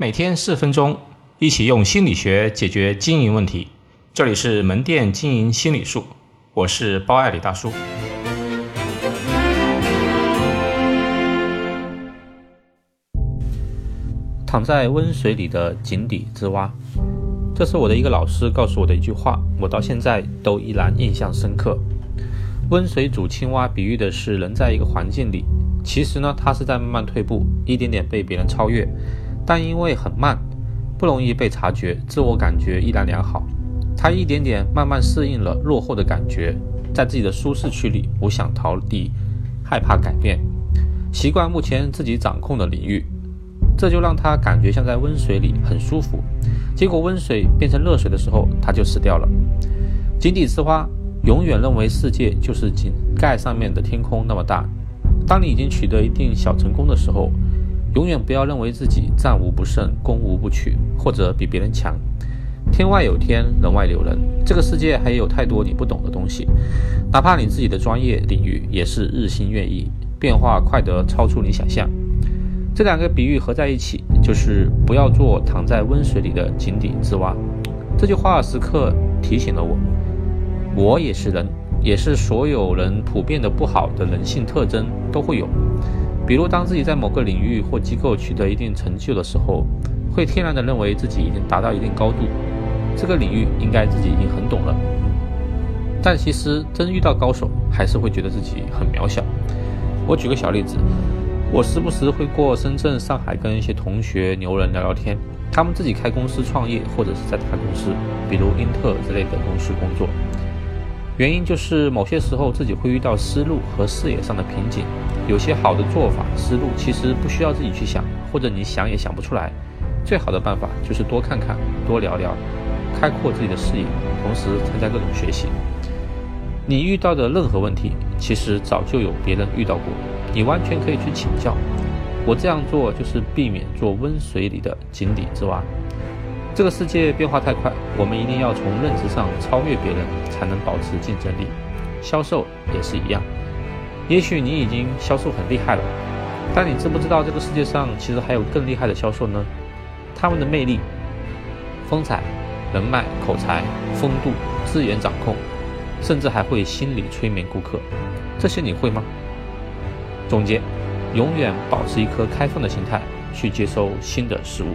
每天四分钟，一起用心理学解决经营问题。这里是门店经营心理术，我是包爱李大叔。躺在温水里的井底之蛙，这是我的一个老师告诉我的一句话，我到现在都依然印象深刻。温水煮青蛙比喻的是人在一个环境里，其实呢，他是在慢慢退步，一点点被别人超越。但因为很慢，不容易被察觉，自我感觉依然良好。他一点点慢慢适应了落后的感觉，在自己的舒适区里不想逃离，害怕改变，习惯目前自己掌控的领域，这就让他感觉像在温水里很舒服。结果温水变成热水的时候，他就死掉了。井底之蛙永远认为世界就是井盖上面的天空那么大。当你已经取得一定小成功的时候，永远不要认为自己战无不胜、攻无不取，或者比别人强。天外有天，人外有人。这个世界还有太多你不懂的东西，哪怕你自己的专业领域也是日新月异，变化快得超出你想象。这两个比喻合在一起，就是不要做躺在温水里的井底之蛙。这句话时刻提醒了我，我也是人，也是所有人普遍的不好的人性特征都会有。比如，当自己在某个领域或机构取得一定成就的时候，会天然的认为自己已经达到一定高度，这个领域应该自己已经很懂了。但其实真遇到高手，还是会觉得自己很渺小。我举个小例子，我时不时会过深圳、上海跟一些同学、牛人聊聊天，他们自己开公司创业，或者是在大公司，比如英特尔之类的公司工作。原因就是某些时候自己会遇到思路和视野上的瓶颈，有些好的做法思路其实不需要自己去想，或者你想也想不出来。最好的办法就是多看看，多聊聊，开阔自己的视野，同时参加各种学习。你遇到的任何问题，其实早就有别人遇到过，你完全可以去请教。我这样做就是避免做温水里的井底之蛙。这个世界变化太快，我们一定要从认知上超越别人，才能保持竞争力。销售也是一样，也许你已经销售很厉害了，但你知不知道这个世界上其实还有更厉害的销售呢？他们的魅力、风采、人脉、口才、风度、资源掌控，甚至还会心理催眠顾客，这些你会吗？总结：永远保持一颗开放的心态，去接收新的事物。